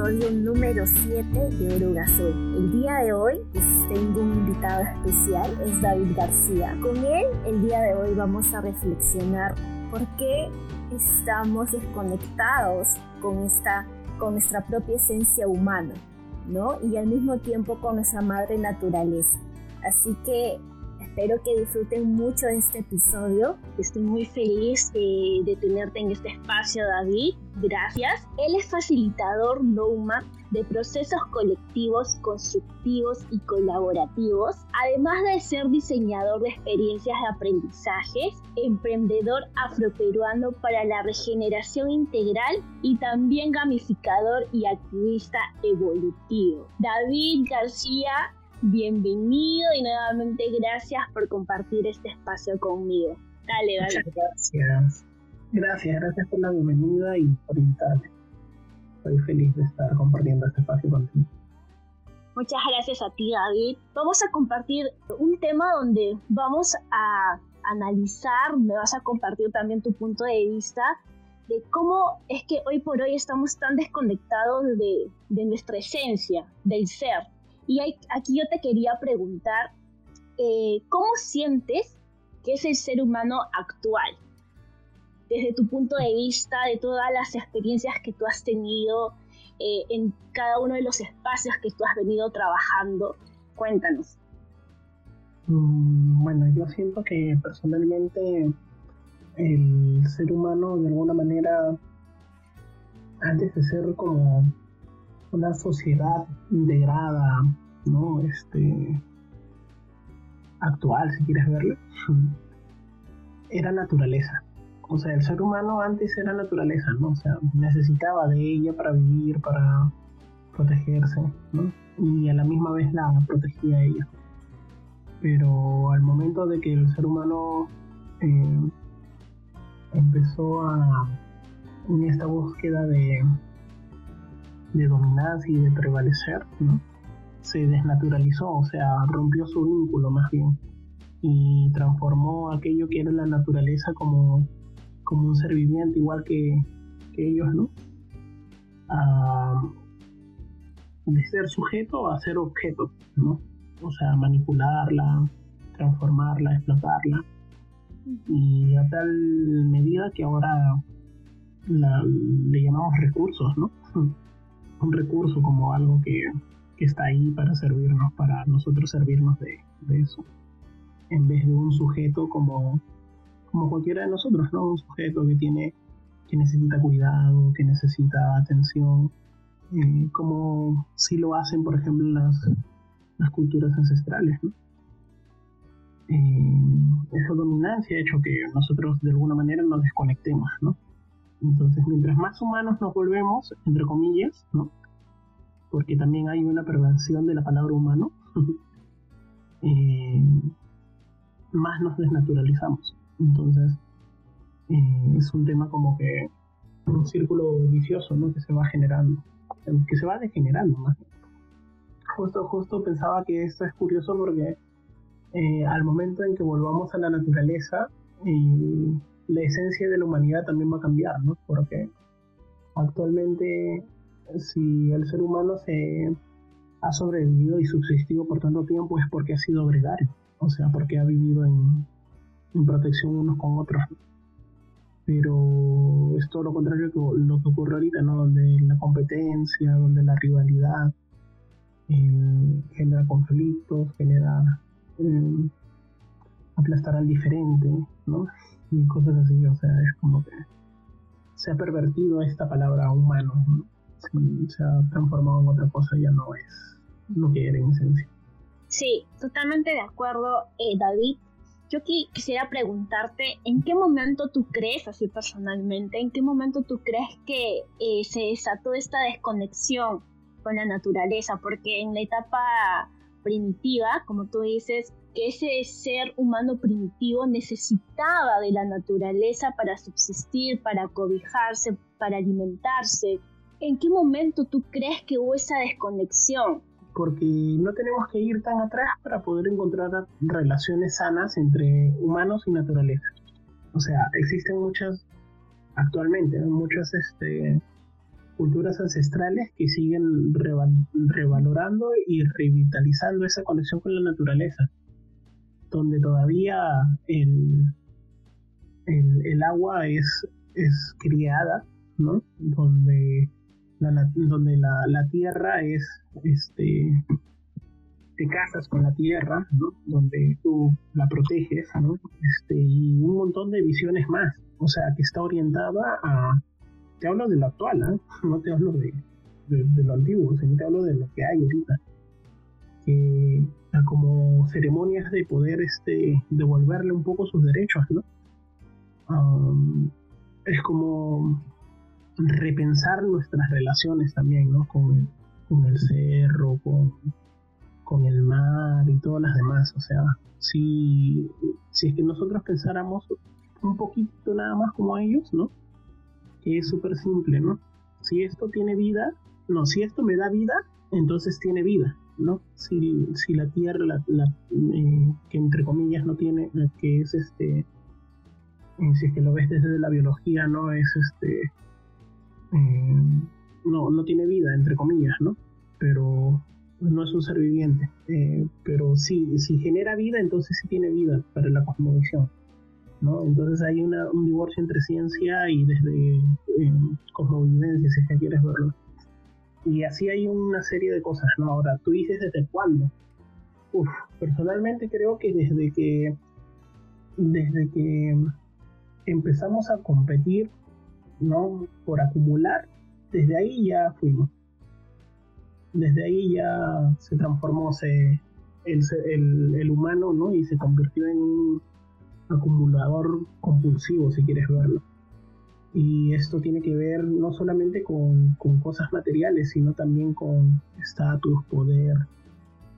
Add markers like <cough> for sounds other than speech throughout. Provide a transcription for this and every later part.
episodio número 7 de Oro El día de hoy pues, tengo un invitado especial, es David García. Con él el día de hoy vamos a reflexionar por qué estamos desconectados con, esta, con nuestra propia esencia humana, ¿no? Y al mismo tiempo con nuestra madre naturaleza. Así que Espero que disfruten mucho de este episodio. Estoy muy feliz de, tenerte en este espacio, David. Gracias. Él es facilitador NOMA de procesos colectivos, constructivos y colaborativos, además de ser diseñador de experiencias de aprendizajes, emprendedor afroperuano para la regeneración integral y también gamificador y activista evolutivo. David García bienvenido y nuevamente gracias por compartir este espacio conmigo. Dale, dale. Muchas gracias. Gracias, gracias por la bienvenida y por invitarme. Estoy feliz de estar compartiendo este espacio contigo. Muchas gracias a ti, David. Vamos a compartir un tema donde vamos a analizar, me vas a compartir también tu punto de vista de cómo es que hoy por hoy estamos tan desconectados de, de nuestra esencia, del ser. Y aquí yo te quería preguntar, eh, ¿cómo sientes que es el ser humano actual? Desde tu punto de vista, de todas las experiencias que tú has tenido eh, en cada uno de los espacios que tú has venido trabajando, cuéntanos. Mm, bueno, yo siento que personalmente el ser humano de alguna manera, antes de ser como una sociedad integrada, ¿no? Este, actual, si quieres verlo, era naturaleza. O sea, el ser humano antes era naturaleza, ¿no? O sea, necesitaba de ella para vivir, para protegerse, ¿no? Y a la misma vez la protegía a ella. Pero al momento de que el ser humano eh, empezó a en esta búsqueda de de dominancia y de prevalecer, ¿no? se desnaturalizó, o sea, rompió su vínculo más bien y transformó aquello que era la naturaleza como, como un ser viviente igual que, ellos, ¿no? de ser sujeto a ser objeto, ¿no? O sea, manipularla, transformarla, explotarla. Y a tal medida que ahora le llamamos recursos, ¿no? Un recurso como algo que, está ahí para servirnos, para nosotros servirnos de, eso, en vez de un sujeto como, como cualquiera de nosotros, ¿no? Un sujeto que tiene, que necesita cuidado, que necesita atención, eh, como si lo hacen, por ejemplo, las, culturas ancestrales, ¿no? Eh, esa dominancia ha hecho que nosotros de alguna manera nos desconectemos, ¿no? Entonces, mientras más humanos nos volvemos, entre comillas, ¿no? Porque también hay una perversión de la palabra humano, <laughs> eh, más nos desnaturalizamos. Entonces, eh, es un tema como que un círculo vicioso, ¿no? Que se va generando, que se va degenerando más. Justo, justo pensaba que esto es curioso porque eh, al momento en que volvamos a la naturaleza, la esencia de la humanidad también va a cambiar, ¿no? Porque actualmente si el ser humano se ha sobrevivido y subsistido por tanto tiempo es porque ha sido gregario, o sea, porque ha vivido en, protección unos con otros. Pero es todo lo contrario que lo que ocurre ahorita, ¿no? Donde la competencia, donde la rivalidad genera conflictos, genera eh, aplastar al diferente, ¿no? Y cosas así, o sea, es como que se ha pervertido esta palabra humano, se ha transformado en otra cosa, ya no es lo que era en esencia. Sí, totalmente de acuerdo, eh, David. Yo quisiera preguntarte, ¿en qué momento tú crees, así personalmente, en qué momento tú crees que eh, se desató esta desconexión con la naturaleza? Porque en la etapa primitiva, como tú dices, que ese ser humano primitivo necesitaba de la naturaleza para subsistir, para cobijarse, para alimentarse. ¿En qué momento tú crees que hubo esa desconexión? Porque no tenemos que ir tan atrás para poder encontrar relaciones sanas entre humanos y naturaleza. O sea, existen muchas, actualmente, muchas este, culturas ancestrales que siguen revalorando y revitalizando esa conexión con la naturaleza, donde todavía el, el, agua es, es criada, ¿no? Donde la, donde la, la tierra es, este, te casas con la tierra, ¿no? Donde tú la proteges, ¿no? Este, y un montón de visiones más, o sea, que está orientada a, te hablo de lo actual, ¿eh? no te hablo de, de, lo antiguo, sino te hablo de lo que hay ahorita. Que como ceremonias de poder este, devolverle un poco sus derechos, ¿no? es como repensar nuestras relaciones también, ¿no? Con el, con el cerro, con, el mar y todas las demás. O sea, si, si es que nosotros pensáramos un poquito nada más como ellos, ¿no? que es súper simple, ¿no? Si esto tiene vida, no, si esto me da vida, entonces tiene vida, ¿no? Si, si la tierra, la, eh, que entre comillas no tiene, que es este, eh, si es que lo ves desde la biología, no es este, eh, no, no tiene vida, entre comillas, ¿no? Pero no es un ser viviente. pero sí, si genera vida, entonces sí tiene vida para la cosmovisión. Entonces hay un divorcio entre ciencia y desde eh, cosmovivencia, si es que quieres verlo. Y así hay una serie de cosas, ¿no? Ahora, tú dices desde cuándo. Uf, personalmente creo que desde que desde que empezamos a competir, ¿no? Por acumular, desde ahí ya fuimos. Desde ahí ya se transformó se, el, el, el humano, ¿no? Y se convirtió en un acumulador compulsivo, si quieres verlo. Y esto tiene que ver no solamente con, cosas materiales, sino también con estatus, poder,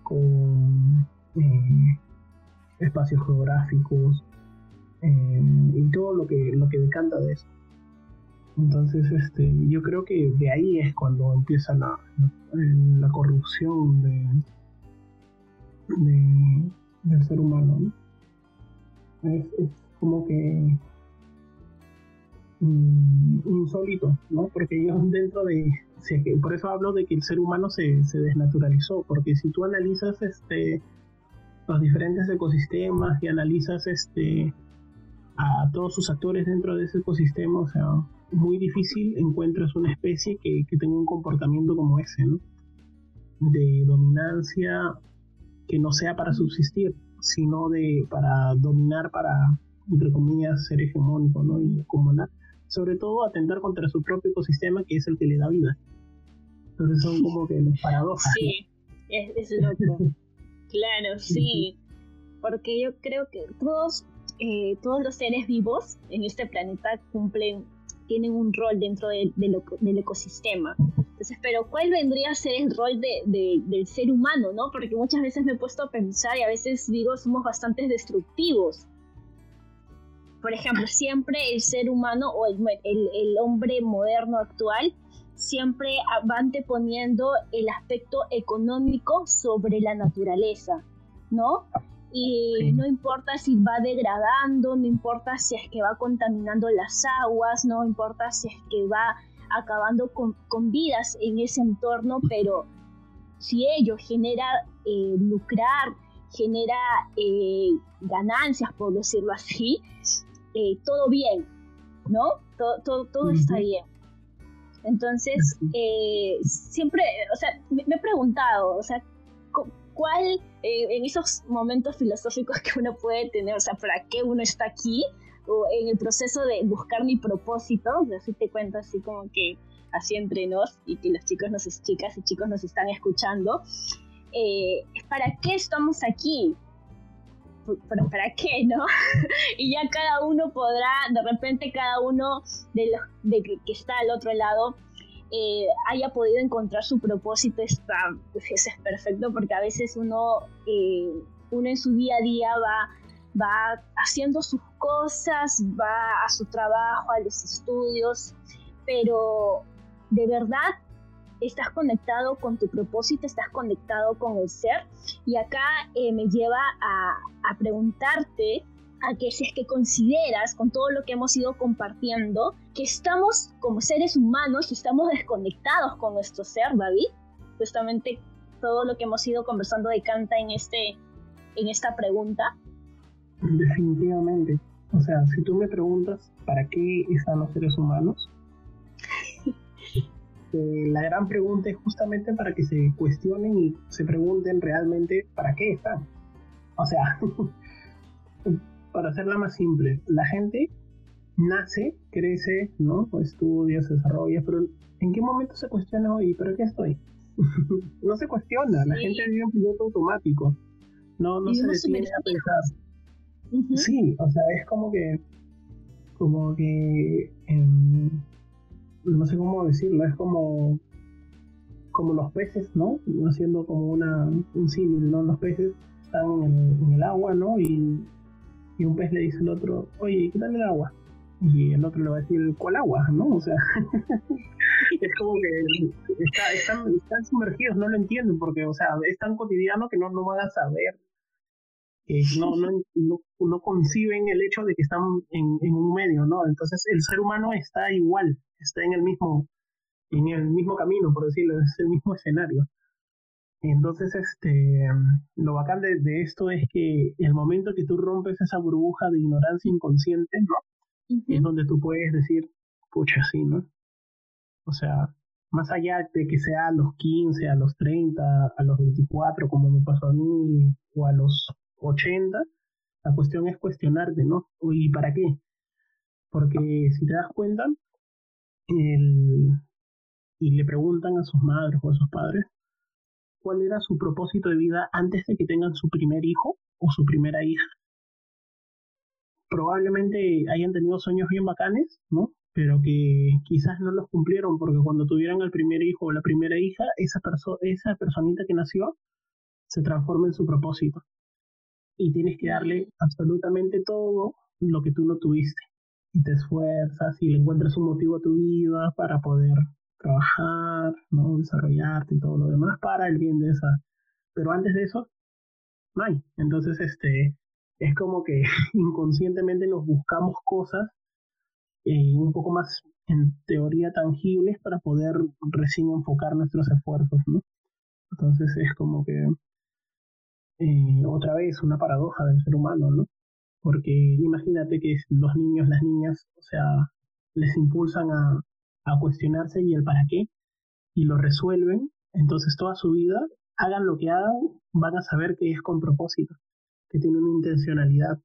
con eh, espacios geográficos eh, y todo lo que, lo que decanta de eso. Entonces, este, yo creo que de ahí es cuando empieza la, la, corrupción de, del ser humano. ¿no? es, como que insólito, ¿no? Porque ellos dentro de, por eso hablo de que el ser humano se, se, desnaturalizó, porque si tú analizas este los diferentes ecosistemas y analizas este a todos sus actores dentro de ese ecosistema, o sea, muy difícil encuentras una especie que, que tenga un comportamiento como ese, ¿no? De dominancia que no sea para subsistir, sino de para dominar, para, entre comillas, ser hegemónico, ¿no? Y acumular. Sobre todo atentar contra su propio ecosistema, que es el que le da vida. Entonces son como que los paradojas. Sí, es, loco. <laughs> claro, sí. Porque yo creo que todos, eh, todos los seres vivos en este planeta cumplen, tienen un rol dentro del ecosistema. Entonces, pero ¿cuál vendría a ser el rol de, del ser humano, no? Porque muchas veces me he puesto a pensar y a veces digo, somos bastante destructivos. Por ejemplo, siempre el ser humano o el, el, hombre moderno actual siempre va anteponiendo el aspecto económico sobre la naturaleza, ¿no? Y no importa si va degradando, no importa si es que va contaminando las aguas, no importa si es que va acabando con, vidas en ese entorno, pero si ello genera eh, lucrar, genera eh, ganancias, por decirlo así, eh, todo bien, ¿no? Todo, todo, está bien. Entonces, siempre, o sea, me, he preguntado, o sea, ¿cuál, en esos momentos filosóficos que uno puede tener, o sea, ¿para qué uno está aquí? o en el proceso de buscar mi propósito, así te cuento así como que así entre nos y que los chicos, nos, chicas y chicos nos están escuchando, eh, ¿para qué estamos aquí? ¿Para, ¿Para qué, no? <laughs> y ya cada uno podrá, de repente cada uno de los de que está al otro lado, eh, haya podido encontrar su propósito, está, pues eso es perfecto porque a veces uno, eh, uno en su día a día va va haciendo sus cosas, va a su trabajo, a los estudios, pero de verdad estás conectado con tu propósito, estás conectado con el ser. Y acá eh, me lleva a, preguntarte a que si es que consideras con todo lo que hemos ido compartiendo que estamos como seres humanos, estamos desconectados con nuestro ser, David. Justamente todo lo que hemos ido conversando decanta en, este, en esta pregunta. Definitivamente. O sea, si tú me preguntas para qué están los seres humanos, la gran pregunta es justamente para que se cuestionen y se pregunten realmente para qué están. O sea, <laughs> para hacerla más simple, la gente nace, crece, ¿no? Estudia, se desarrolla, pero ¿en qué momento se cuestiona, oye, ¿pero qué estoy? <laughs> no se cuestiona, la gente vive en piloto automático, no, no se detiene a pensar. Sí, o sea, es como que, como que, em, no sé cómo decirlo, es como, como los peces, ¿no? Haciendo como una, un símil, ¿no? Los peces están en el, agua, ¿no? Y, y, un pez le dice al otro, oye, ¿qué tal el agua? Y el otro le va a decir, ¿cuál agua? ¿No? O sea, <laughs> es como que están, están, sumergidos, no lo entienden, porque, o sea, es tan cotidiano que no, no van a saber, que no, no, no, conciben el hecho de que están en, en un medio, ¿no? Entonces el ser humano está igual, está en el mismo, en el mismo camino, por decirlo, es el mismo escenario. Entonces, este, lo bacán de, esto es que el momento que tú rompes esa burbuja de ignorancia inconsciente, ¿no? Es donde tú puedes decir, pucha, sí, ¿no? O sea, más allá de que sea a los 15, a los 30, a los 24, como me pasó a mí, o a los 80, la cuestión es cuestionarte, ¿no? ¿Y para qué? Porque si te das cuenta, y le preguntan a sus madres o a sus padres, cuál era su propósito de vida antes de que tengan su primer hijo o su primera hija. Probablemente hayan tenido sueños bien bacanes, ¿no? Pero que quizás no los cumplieron porque cuando tuvieran el primer hijo o la primera hija, esa, esa personita que nació se transforma en su propósito. Y tienes que darle absolutamente todo lo que tú no tuviste. Y te esfuerzas y le encuentras un motivo a tu vida para poder trabajar, ¿no? desarrollarte y todo lo demás para el bien de esa. Pero antes de eso, no hay. Entonces, este, es como que <laughs> inconscientemente nos buscamos cosas eh, un poco más en teoría tangibles para poder recién enfocar nuestros esfuerzos, ¿no? Entonces es como que eh, otra vez una paradoja del ser humano, ¿no? Porque imagínate que los niños, las niñas, o sea, les impulsan a, a cuestionarse y el para qué y lo resuelven, entonces toda su vida, hagan lo que hagan, van a saber que es con propósito, que tiene una intencionalidad,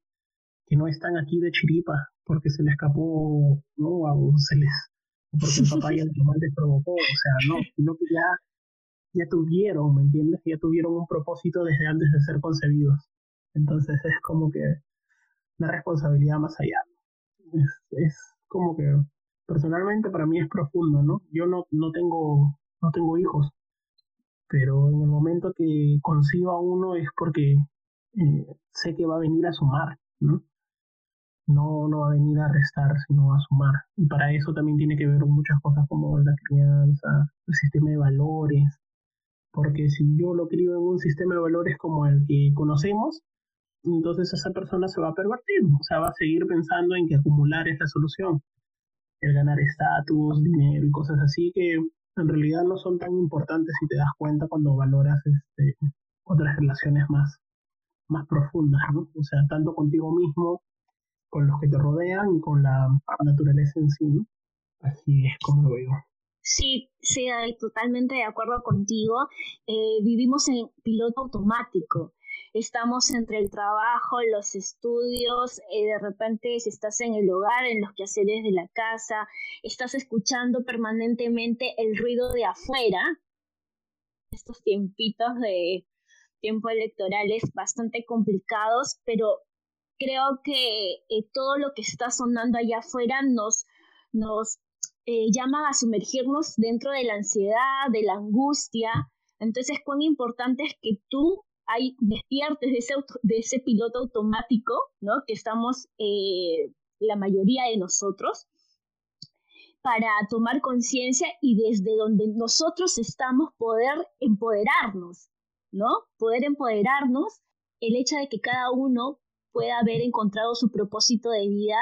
que no están aquí de chiripa porque se les escapó, ¿no? O se les, porque el <laughs> papá y el mamá les provocó, o sea, no, sino que ya, ya tuvieron, ¿me entiendes? Ya tuvieron un propósito desde antes de ser concebidos. Entonces es como que una responsabilidad más allá. Es, es como que personalmente para mí es profundo, ¿no? Yo no, no, tengo, no tengo hijos, pero en el momento que conciba uno es porque eh, sé que va a venir a sumar, ¿no? No, no va a venir a restar, sino a sumar. Y para eso también tiene que ver muchas cosas como la crianza, el sistema de valores, porque si yo lo crío en un sistema de valores como el que conocemos, entonces esa persona se va a pervertir, o sea, va a seguir pensando en que acumular es la solución el ganar estatus, dinero y cosas así que en realidad no son tan importantes si te das cuenta cuando valoras este, otras relaciones más, más profundas, ¿no? O sea, tanto contigo mismo, con los que te rodean y con la naturaleza en sí, ¿no? Así es como lo veo. Sí, sí, totalmente de acuerdo contigo. Eh, vivimos en piloto automático estamos entre el trabajo, los estudios, eh, de repente si estás en el hogar, en los quehaceres de la casa, estás escuchando permanentemente el ruido de afuera, estos tiempitos de tiempo electorales bastante complicados, pero creo que eh, todo lo que está sonando allá afuera nos, nos eh, llama a sumergirnos dentro de la ansiedad, de la angustia. Entonces, cuán importante es que tú hay despiertes de ese, piloto automático, ¿no? Que estamos eh, la mayoría de nosotros, para tomar conciencia y desde donde nosotros estamos poder empoderarnos, ¿no? Poder empoderarnos, el hecho de que cada uno pueda haber encontrado su propósito de vida,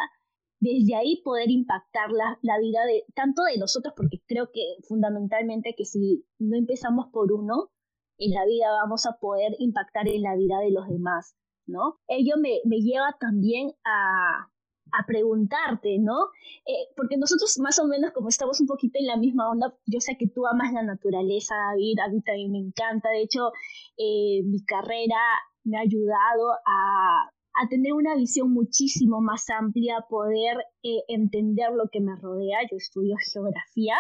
desde ahí poder impactar la, la, vida de tanto de nosotros, porque creo que fundamentalmente que si no empezamos por uno, en la vida vamos a poder impactar en la vida de los demás, ¿no? Ello me, me lleva también a, a preguntarte, ¿no? Eh, porque nosotros más o menos como estamos un poquito en la misma onda, yo sé que tú amas la naturaleza, David, a mí también me encanta, de hecho, eh, mi carrera me ha ayudado a a tener una visión muchísimo más amplia, poder eh, entender lo que me rodea. Yo estudio geografía.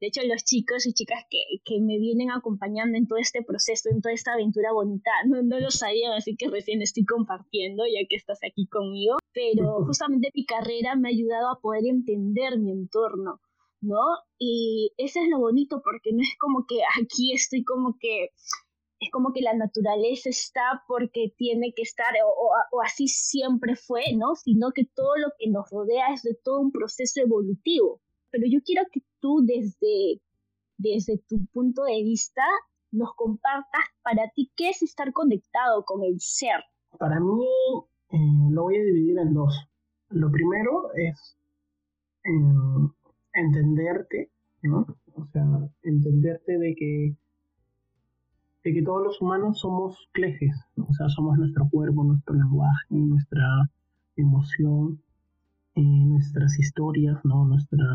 De hecho, los chicos y chicas que, que, me vienen acompañando en todo este proceso, en toda esta aventura bonita, no, no lo sabían, así que recién estoy compartiendo ya que estás aquí conmigo. Pero justamente mi carrera me ha ayudado a poder entender mi entorno. ¿No? Y eso es lo bonito porque no es como que aquí estoy como que es como que la naturaleza está porque tiene que estar o, así siempre fue, ¿no? Sino que todo lo que nos rodea es de todo un proceso evolutivo. Pero yo quiero que tú desde, desde tu punto de vista nos compartas para ti qué es estar conectado con el ser. Para mí eh, lo voy a dividir en dos. Lo primero es eh, entenderte, ¿no? O sea, entenderte de que de que todos los humanos somos clejes, o sea, somos nuestro cuerpo, nuestro lenguaje, nuestra emoción, eh, nuestras historias, ¿no? Nuestra,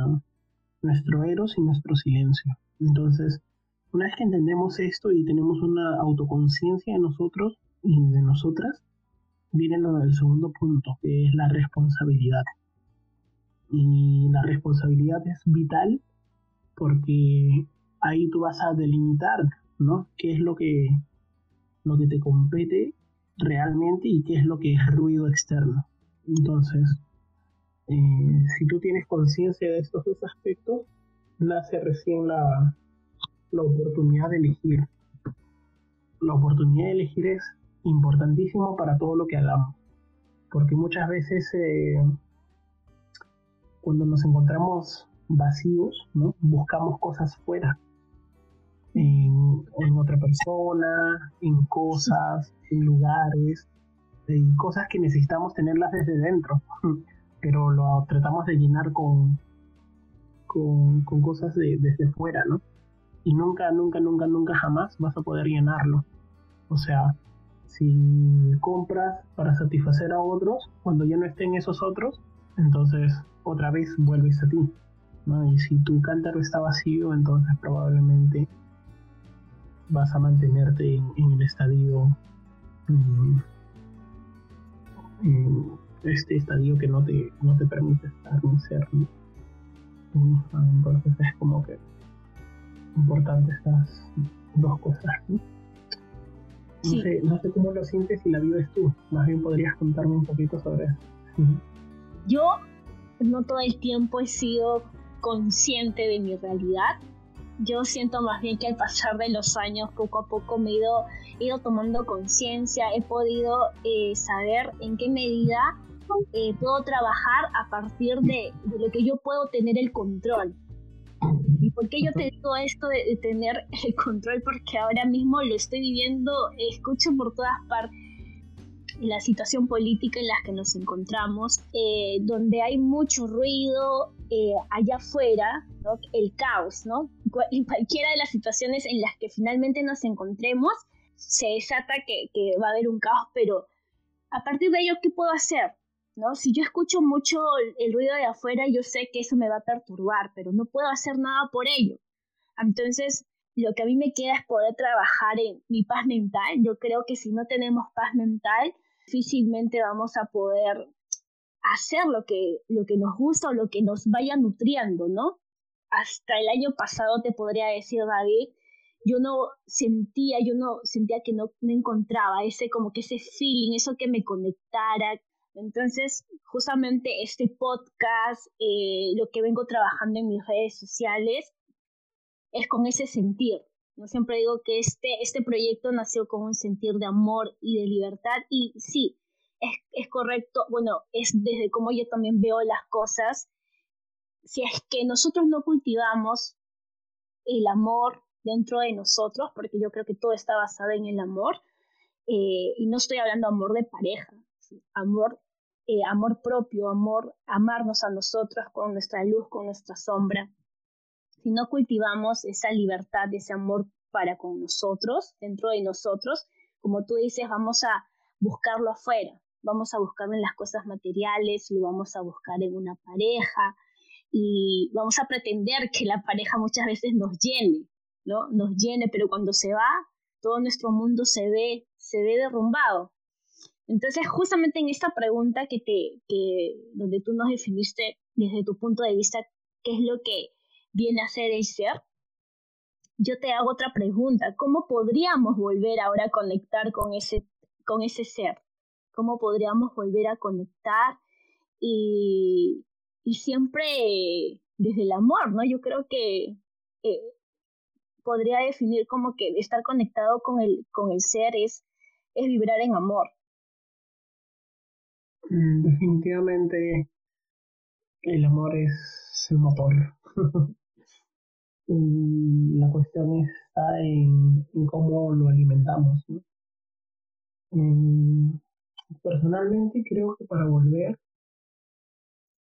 nuestro eros y nuestro silencio. Entonces, una vez que entendemos esto y tenemos una autoconciencia de nosotros y de nosotras, viene lo del segundo punto, que es la responsabilidad. Y la responsabilidad es vital porque ahí tú vas a delimitar ¿no? ¿Qué es lo que, lo que te compete realmente y qué es lo que es ruido externo? Entonces, eh, si tú tienes conciencia de estos dos aspectos, nace recién la, la oportunidad de elegir. La oportunidad de elegir es importantísimo para todo lo que hagamos. Porque muchas veces eh, cuando nos encontramos vacíos, ¿no? buscamos cosas fuera en, otra persona, en cosas, en lugares, y cosas que necesitamos tenerlas desde dentro, <laughs> pero lo tratamos de llenar con, con, cosas de, desde fuera, ¿no? Y nunca, nunca, nunca, nunca jamás vas a poder llenarlo. O sea, si compras para satisfacer a otros, cuando ya no estén esos otros, entonces otra vez vuelves a ti. ¿no? Y si tu cántaro está vacío, entonces probablemente vas a mantenerte en, el estadio mm, este estadio que no te, no te permite estar ni ser mm, entonces es como que importante estas dos cosas ¿no? sé, no sé cómo lo sientes y la vives tú. Más bien podrías contarme un poquito sobre eso. Yo no todo el tiempo he sido consciente de mi realidad yo siento más bien que al pasar de los años, poco a poco me he ido, tomando conciencia, he podido eh, saber en qué medida eh, puedo trabajar a partir de, lo que yo puedo tener el control. ¿Y por qué yo te digo esto de, tener el control? Porque ahora mismo lo estoy viviendo, escucho por todas partes la situación política en la que nos encontramos, eh, donde hay mucho ruido allá afuera, el caos, ¿no? En cualquiera de las situaciones en las que finalmente nos encontremos, se desata que, va a haber un caos, pero a partir de ello, ¿qué puedo hacer? ¿No? Si yo escucho mucho el, ruido de afuera, yo sé que eso me va a perturbar, pero no puedo hacer nada por ello. Entonces, lo que a mí me queda es poder trabajar en mi paz mental. Yo creo que si no tenemos paz mental, difícilmente vamos a poder hacer lo que, lo que nos gusta o lo que nos vaya nutriendo, ¿no? hasta el año pasado te podría decir, David, yo no sentía, yo no sentía que no, encontraba ese como que ese feeling, eso que me conectara. Entonces, justamente este podcast, eh, lo que vengo trabajando en mis redes sociales, es con ese sentir. Yo siempre digo que este, este proyecto nació con un sentir de amor y de libertad y sí, es, es correcto, bueno, es desde cómo yo también veo las cosas si es que nosotros no cultivamos el amor dentro de nosotros, porque yo creo que todo está basado en el amor, eh, y no estoy hablando amor de pareja, amor, eh, amor propio, amor, amarnos a nosotros con nuestra luz, con nuestra sombra. Si no cultivamos esa libertad, ese amor para con nosotros, dentro de nosotros, como tú dices, vamos a buscarlo afuera, vamos a buscarlo en las cosas materiales, lo vamos a buscar en una pareja y vamos a pretender que la pareja muchas veces nos llene, ¿no? Nos llene, pero cuando se va, todo nuestro mundo se ve, se ve derrumbado. Entonces, justamente en esta pregunta que te, que, donde tú nos definiste desde tu punto de vista qué es lo que viene a ser el ser, yo te hago otra pregunta. ¿Cómo podríamos volver ahora a conectar con ese, con ese ser? ¿Cómo podríamos volver a conectar? Y, y siempre desde el amor, ¿no? Yo creo que eh, podría definir como que estar conectado con el, con el ser es, es vibrar en amor. Mm, definitivamente el amor es el motor. <laughs> y la cuestión está en, cómo lo alimentamos. Mm, personalmente creo que para volver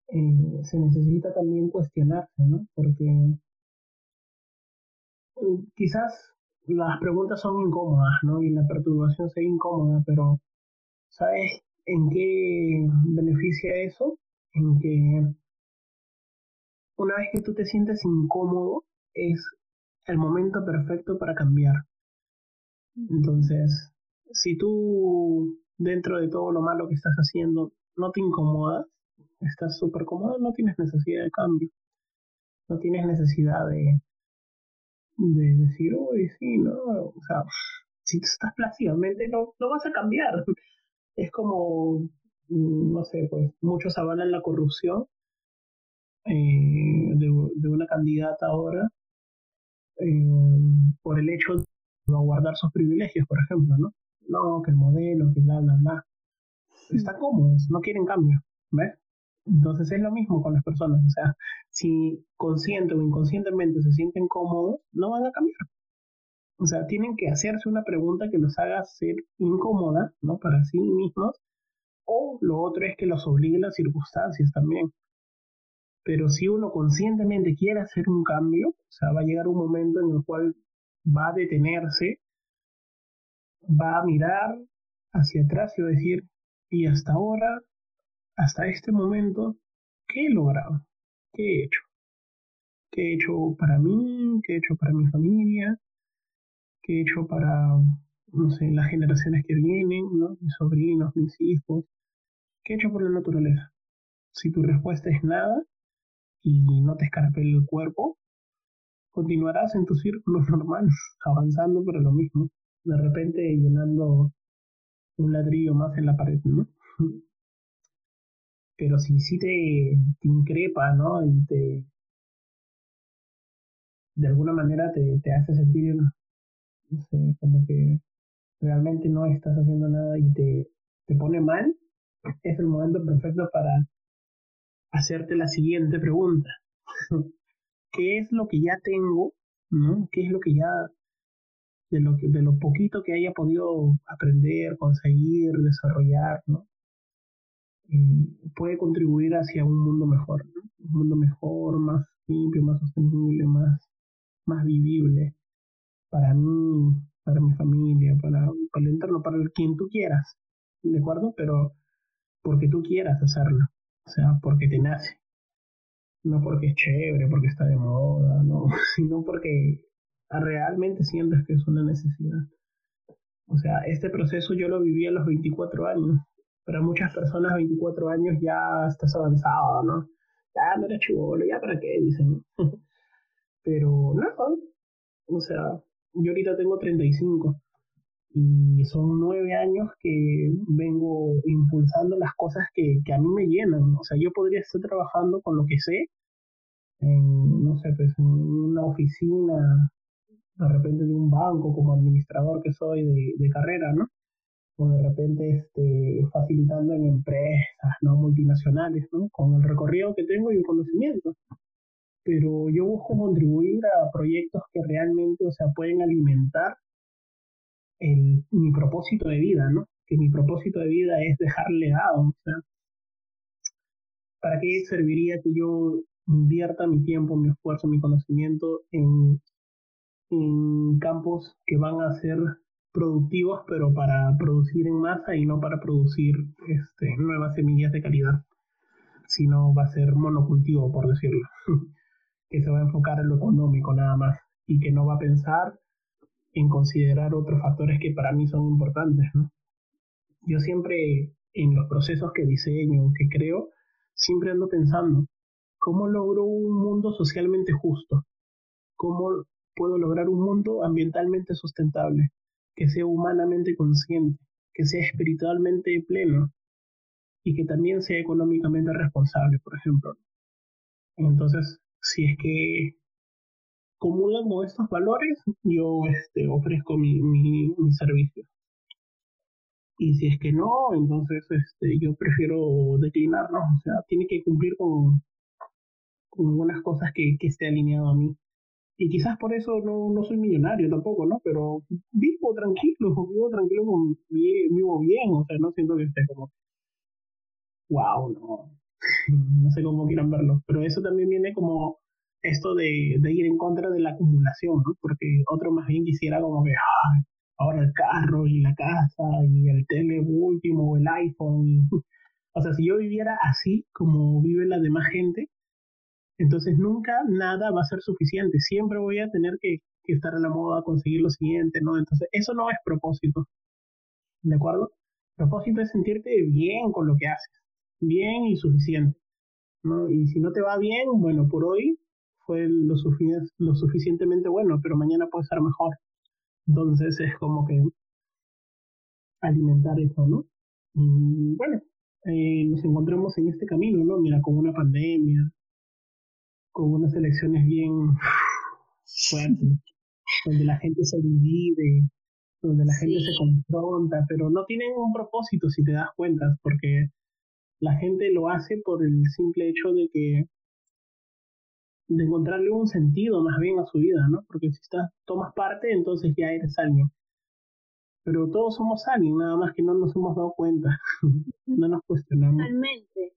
eh, se necesita también cuestionarse. Porque mm, quizás las preguntas son incómodas. Y la perturbación sea incómoda, pero ¿sabes en qué beneficia eso? En que una vez que tú te sientes incómodo, es el momento perfecto para cambiar. Entonces, si tú dentro de todo lo malo que estás haciendo no te incomodas, estás súper cómodo, no tienes necesidad de cambio. No tienes necesidad de, de decir, uy, sí, no, o sea, si tú estás plácidamente no, no vas a cambiar. Es como, mm, no sé, pues muchos avalan la corrupción eh, de, de, una candidata ahora eh, por el hecho de guardar sus privilegios, por ejemplo, ¿no? No, que el modelo, que bla, bla, bla. Están cómodos, no quieren cambio, ¿ves? Entonces es lo mismo con las personas, o sea, si consciente o inconscientemente se sienten cómodos, no van a cambiar. O sea, tienen que hacerse una pregunta que los haga ser incómoda, ¿no? Para sí mismos, o lo otro es que los obligue las circunstancias también. Pero si uno conscientemente quiere hacer un cambio, o sea, va a llegar un momento en el cual va a detenerse, va a mirar hacia atrás y va a decir, y hasta ahora, hasta este momento, ¿qué he logrado? ¿Qué he hecho? ¿Qué he hecho para mí? ¿Qué he hecho para mi familia? ¿Qué he hecho para, no sé, las generaciones que vienen, ¿no? Mis sobrinos, mis hijos. ¿Qué he hecho por la naturaleza? Si tu respuesta es nada, y no te escarpele el cuerpo, continuarás en tu círculo <laughs> normal, avanzando pero lo mismo, de repente llenando un ladrillo más en la pared, ¿no? <laughs> Pero si sí te, te increpa, ¿no? Y te, de alguna manera te, te hace sentir, no sé, como que realmente no estás haciendo nada y te, te pone mal, es el momento perfecto para hacerte la siguiente pregunta. <laughs> ¿Qué es lo que ya tengo? ¿no? ¿Qué es lo que ya, de lo, que, de lo poquito que haya podido aprender, conseguir, desarrollar, ¿no? puede contribuir hacia un mundo mejor, un mundo mejor, más limpio, más sostenible, más, más vivible para mí, para mi familia, para, para el entorno, para quien tú quieras, ¿de acuerdo? Pero porque tú quieras hacerlo. O sea, porque te nace. No porque es chévere, porque está de moda, <laughs> no, sino porque realmente sientes que es una necesidad. O sea, este proceso yo lo viví a los 24 años. Para muchas personas 24 años ya estás avanzado, ¿no? Ya no eres chivolo, ya para qué, dicen. <laughs> Pero no, o sea, yo ahorita tengo 35 y son nueve años que vengo impulsando las cosas que, que, a mí me llenan. O sea, yo podría estar trabajando con lo que sé, en, no sé, pues en una oficina, de repente de un banco como administrador que soy de, de carrera, ¿no? O de repente este, facilitando en empresas, ¿no? Multinacionales, ¿no? Con el recorrido que tengo y el conocimiento. Pero yo busco contribuir a proyectos que realmente, o sea, pueden alimentar el, mi propósito de vida, ¿no? que mi propósito de vida es dejar legado. ¿para qué serviría que yo invierta mi tiempo, mi esfuerzo, mi conocimiento en, en campos que van a ser productivos, pero para producir en masa y no para producir este, nuevas semillas de calidad, sino va a ser monocultivo, por decirlo, <laughs> que se va a enfocar en lo económico nada más y que no va a pensar en considerar otros factores que para mí son importantes. Yo siempre en los procesos que diseño, que creo, siempre ando pensando, ¿cómo logro un mundo socialmente justo? ¿Cómo puedo lograr un mundo ambientalmente sustentable? que sea humanamente consciente, que sea espiritualmente pleno y que también sea económicamente responsable, por ejemplo. Entonces, si es que acumulan estos valores, yo este, ofrezco mi, mi, servicio. Y si es que no, entonces este, yo prefiero declinarlo. O sea, tiene que cumplir con, algunas cosas que, que esté alineado a mí. Y quizás por eso no, no soy millonario tampoco, ¿no? Pero vivo tranquilo, vivo tranquilo, con, vivo bien, o sea, no siento que esté como, wow, no, <laughs> no sé cómo quieran verlo, pero eso también viene como esto de, ir en contra de la acumulación, ¿no? Porque otro más bien quisiera como que, ahora el carro y la casa y el tele último o el iPhone. <laughs> o sea, si yo viviera así como vive la demás gente, entonces nunca nada va a ser suficiente. Siempre voy a tener que, estar a la moda, conseguir lo siguiente, ¿no? Entonces eso no es propósito. ¿De acuerdo? Propósito es sentirte bien con lo que haces. Bien y suficiente. ¿no? Y si no te va bien, bueno, por hoy fue lo, lo suficientemente bueno, pero mañana puede ser mejor. Entonces es como que alimentar eso, ¿no? Y bueno, eh, nos encontramos en este camino, ¿no? Mira, con una pandemia, con unas elecciones bien fuertes, donde la gente se divide, donde la gente se confronta, pero no tienen un propósito si te das cuenta, porque la gente lo hace por el simple hecho de que de encontrarle un sentido más bien a su vida, ¿no? Porque si estás, tomas parte, entonces ya eres alguien. Pero todos somos alguien, nada más que no nos hemos dado cuenta, <laughs> no nos cuestionamos. Totalmente.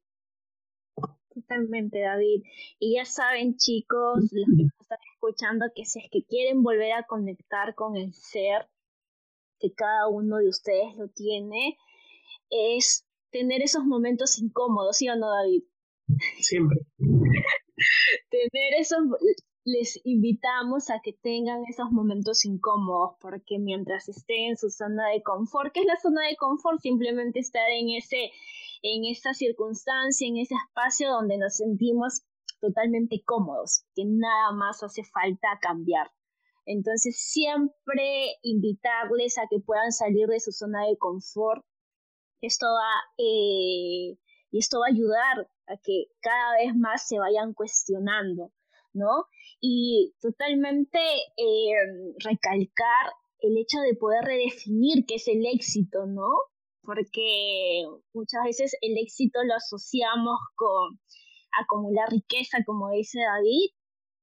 Totalmente, David. Y ya saben, chicos, los que están escuchando, que si es que quieren volver a conectar con el ser, que cada uno de ustedes lo tiene, es tener esos momentos incómodos, ¿sí o no, David? Siempre. <laughs> tener esos, les invitamos a que tengan esos momentos incómodos, porque mientras estén en su zona de confort, ¿qué es la zona de confort? Simplemente estar en ese en esta circunstancia, en ese espacio donde nos sentimos totalmente cómodos, que nada más hace falta cambiar. Entonces siempre invitarles a que puedan salir de su zona de confort. Esto va, eh, y esto va a ayudar a que cada vez más se vayan cuestionando, ¿no? Y totalmente eh, recalcar el hecho de poder redefinir qué es el éxito, ¿no? porque muchas veces el éxito lo asociamos con acumular riqueza, como dice David,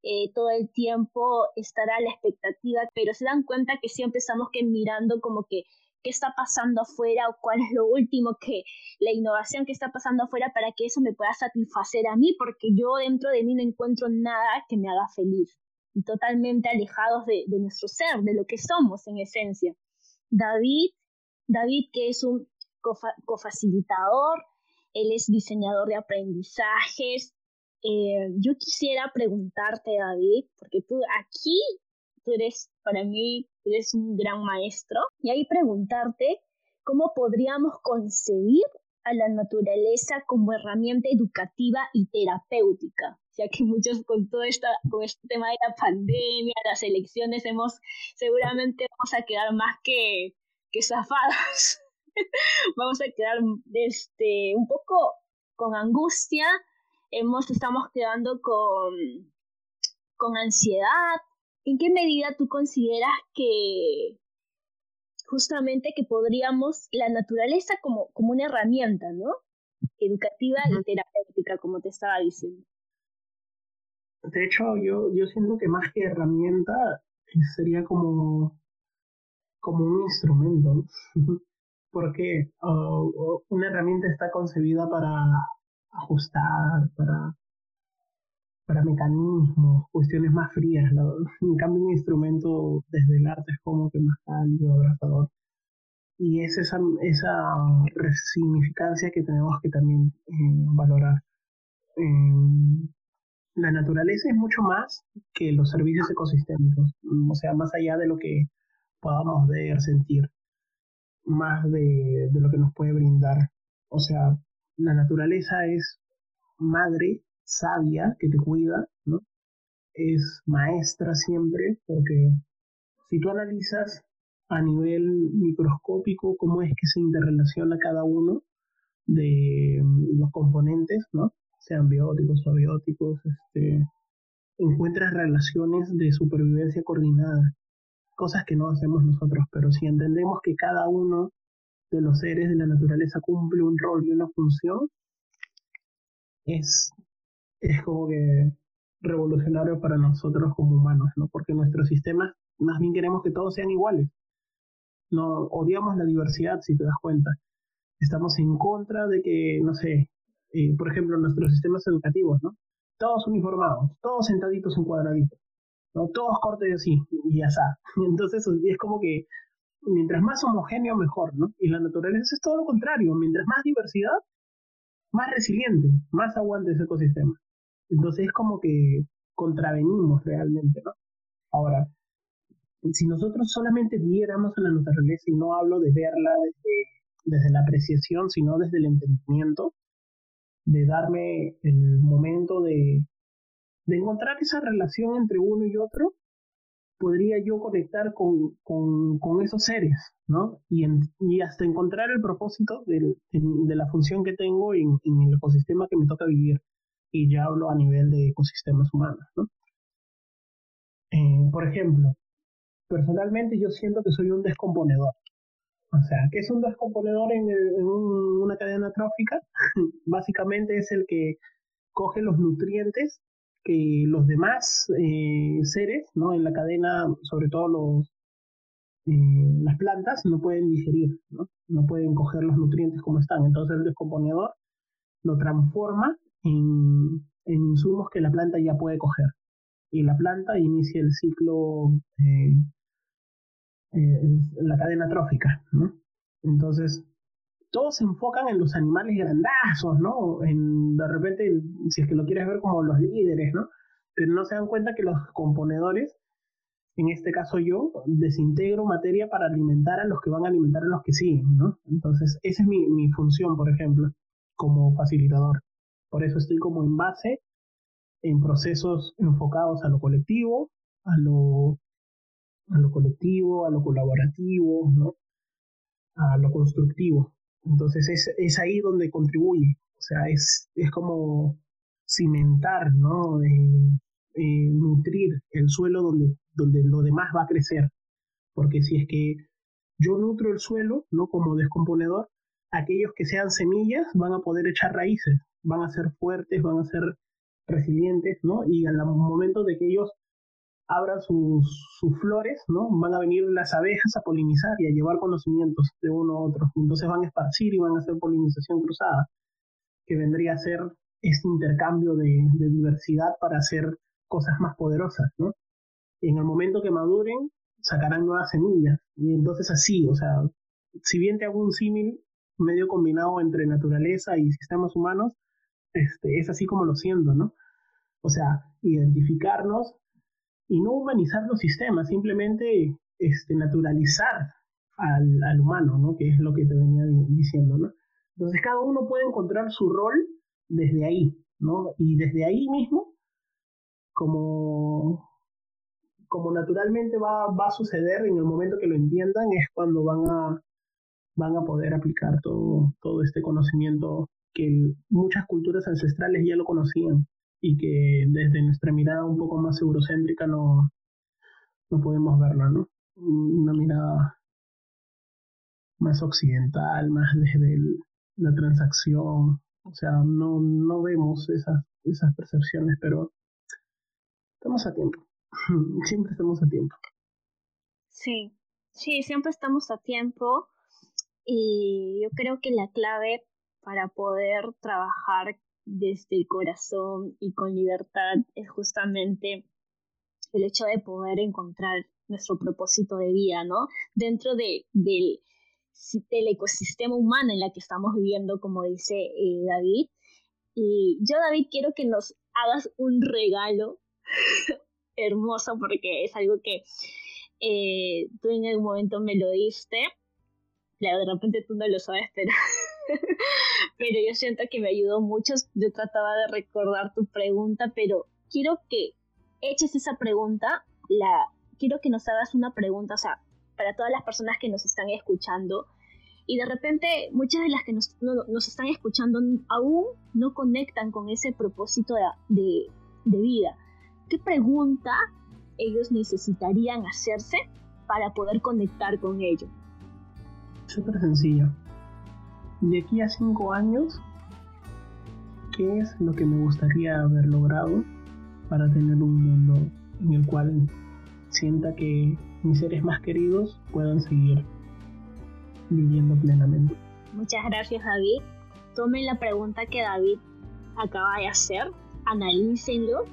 eh, todo el tiempo estará a la expectativa, pero se dan cuenta que siempre estamos que mirando como que qué está pasando afuera o cuál es lo último que la innovación que está pasando afuera para que eso me pueda satisfacer a mí, porque yo dentro de mí no encuentro nada que me haga feliz y totalmente alejados de, de nuestro ser, de lo que somos en esencia. David, David que es un cofacilitador, él es diseñador de aprendizajes. Eh, yo quisiera preguntarte, David, porque tú aquí, tú eres, para mí, eres un gran maestro, y ahí preguntarte cómo podríamos concebir a la naturaleza como herramienta educativa y terapéutica, ya que muchos con todo esta, con este tema de la pandemia, las elecciones, hemos, seguramente vamos a quedar más que, que zafadas. <laughs> vamos a quedar este, un poco con angustia, hemos, estamos quedando con, con ansiedad. ¿En qué medida tú consideras que justamente que podríamos, la naturaleza como, como una herramienta, ¿no? Educativa y terapéutica, como te estaba diciendo. De hecho, yo, yo siento que más que herramienta sería como, como un instrumento. <laughs> porque una herramienta está concebida para ajustar, para, para mecanismos, cuestiones más frías. En cambio, un instrumento desde el arte es como que más cálido, abrazador. Y es esa, esa resignificancia que tenemos que también eh, valorar. Em, la naturaleza es mucho más que los servicios ecosistémicos, o sea, más allá de lo que podamos ver, sentir, más de, de lo que nos puede brindar. O sea, la naturaleza es madre sabia que te cuida, ¿no? Es maestra siempre, porque si tú analizas a nivel microscópico cómo es que se interrelaciona cada uno de mm, los componentes, ¿no? Sean bióticos abióticos, este, encuentras relaciones de supervivencia coordinada, cosas que no hacemos nosotros, pero si entendemos que cada uno de los seres de la naturaleza cumple un rol y una función, es, es como que revolucionario para nosotros como humanos, ¿no? Porque nuestros sistemas más bien queremos que todos sean iguales. No odiamos la diversidad, si te das cuenta. Estamos en contra de que, no sé, eh, por ejemplo, nuestros sistemas educativos, ¿no? Todos uniformados, todos sentaditos en cuadraditos, ¿no? Todos cortes así, y asá. <laughs> Entonces es como que mientras más homogéneo, mejor, ¿no? Y la naturaleza es todo lo contrario. Mientras más diversidad, más resiliente, más aguante ese ecosistema. Entonces es como que contravenimos realmente, ¿no? Ahora, si nosotros solamente viéramos a la naturaleza, y no hablo de verla desde, desde la apreciación, sino desde el entendimiento, de darme el momento de, de encontrar esa relación entre uno y otro, podría yo conectar con, con, esos seres, ¿no? Y, y, hasta encontrar el propósito de, de la función que tengo en, en, el ecosistema que me toca vivir. Y ya hablo a nivel de ecosistemas humanos, ¿no? Eh, por ejemplo, personalmente yo siento que soy un descomponedor. O sea, ¿qué es un descomponedor en, en una cadena trófica? <laughs> Básicamente es el que coge los nutrientes que los demás eh, seres ¿no? en la cadena, sobre todo los, eh, las plantas, no pueden digerir, ¿no? no pueden coger los nutrientes como están. Entonces el descomponedor lo transforma en, insumos que la planta ya puede coger. Y la planta inicia el ciclo, eh, la cadena trófica. ¿no? Entonces, todos se enfocan en los animales grandazos, ¿no? En, de repente, si es que lo quieres ver como los líderes, ¿no? Pero no se dan cuenta que los componedores, en este caso yo, desintegro materia para alimentar a los que van a alimentar a los que siguen, ¿no? Entonces, esa es mi, mi función, por ejemplo, como facilitador. Por eso estoy como en base en procesos enfocados a lo colectivo, a lo, a lo colectivo, a lo colaborativo, ¿no? a lo constructivo. Entonces es, es ahí donde contribuye, o sea, es, es como cimentar, ¿no? Eh, eh, nutrir el suelo donde, donde lo demás va a crecer. Porque si es que yo nutro el suelo, ¿no? Como descomponedor, aquellos que sean semillas van a poder echar raíces, van a ser fuertes, van a ser resilientes, ¿no? Y al momento de que ellos abran sus, sus, flores, ¿no? Van a venir las abejas a polinizar y a llevar conocimientos de uno a otro. Entonces van a esparcir y van a hacer polinización cruzada, que vendría a ser este intercambio de, de diversidad para hacer cosas más poderosas, ¿no? Y en el momento que maduren, sacarán nuevas semillas. Y entonces así, o sea, si bien te hago un símil medio combinado entre naturaleza y sistemas humanos, este, es así como lo siento, ¿no? O sea, identificarnos y no humanizar los sistemas, simplemente este, naturalizar al, humano, ¿no? Que es lo que te venía diciendo, ¿no? Entonces cada uno puede encontrar su rol desde ahí, ¿no? Y desde ahí mismo, como, como naturalmente va, va a suceder en el momento que lo entiendan, es cuando van a, van a poder aplicar todo, todo este conocimiento que muchas culturas ancestrales ya lo conocían y que desde nuestra mirada un poco más eurocéntrica no, no podemos verlo, ¿no? Una mirada más occidental, más desde la transacción, o sea, no, no vemos esas, esas percepciones, pero estamos a tiempo, <laughs> siempre estamos a tiempo. Sí, sí, siempre estamos a tiempo Y yo creo que la clave para poder trabajar desde el corazón y con libertad es justamente el hecho de poder encontrar nuestro propósito de vida, ¿no? Dentro de, del, del ecosistema humano en la que estamos viviendo, como dice eh, David. Y yo, David, quiero que nos hagas un regalo <laughs> hermoso porque es algo que eh, tú en algún momento me lo diste. Claro, de repente tú no lo sabes, pero, pero yo siento que me ayudó mucho. Yo trataba de recordar tu pregunta, pero quiero que eches esa pregunta, la, quiero que nos hagas una pregunta, o sea, para todas las personas que nos están escuchando, y de repente muchas de las que nos, nos están escuchando aún no conectan con ese propósito de, de, vida. ¿Qué pregunta ellos necesitarían hacerse para poder conectar con ello? Súper sencillo. De aquí a cinco años, ¿qué es lo que me gustaría haber logrado para tener un mundo en el cual sienta que mis seres más queridos puedan seguir viviendo plenamente. Muchas gracias David. Tomen la pregunta que David acaba de hacer, analícenlo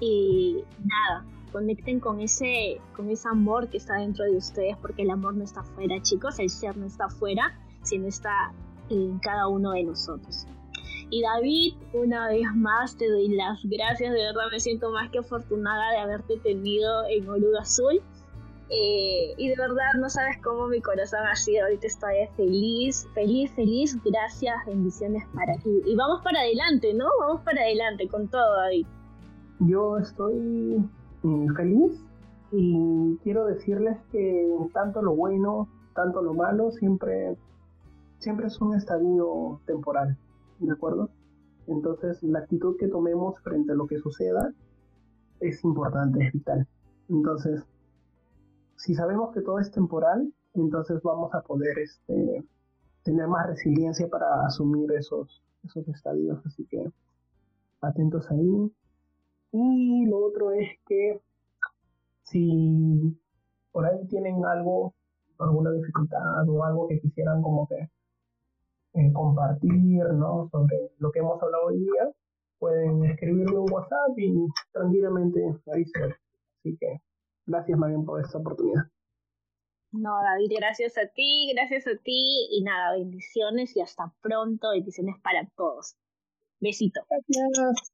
y nada, conecten con ese, con ese amor que está dentro de ustedes, porque el amor no está afuera, chicos, el ser no está afuera, sino está en cada uno de nosotros. Y David, una vez más te doy las gracias, de verdad me siento más que afortunada de haberte tenido en Oruga Azul. Eh, y de verdad no sabes cómo mi corazón ha sido, ahorita estoy feliz, feliz, feliz, gracias, bendiciones para ti. Y vamos para adelante, ¿no? Vamos para adelante con todo, David. Yo estoy feliz y quiero decirles que tanto lo bueno, tanto lo malo, siempre, siempre es un estadio temporal. ¿de acuerdo? Entonces, la actitud que tomemos frente a lo que suceda es importante, es vital. Entonces, si sabemos que todo es temporal, entonces vamos a poder este, tener más resiliencia para asumir esos, esos estadios. Así que atentos ahí. Y lo otro es que si por ahí tienen algo, alguna dificultad o algo que quisieran como que eh, compartir ¿no? sobre lo que hemos hablado hoy día, pueden escribirme un WhatsApp y tranquilamente ahí se Así que gracias Marian por esta oportunidad. No, David, gracias a ti, gracias a ti y nada, bendiciones y hasta pronto, bendiciones para todos. Besito. Gracias.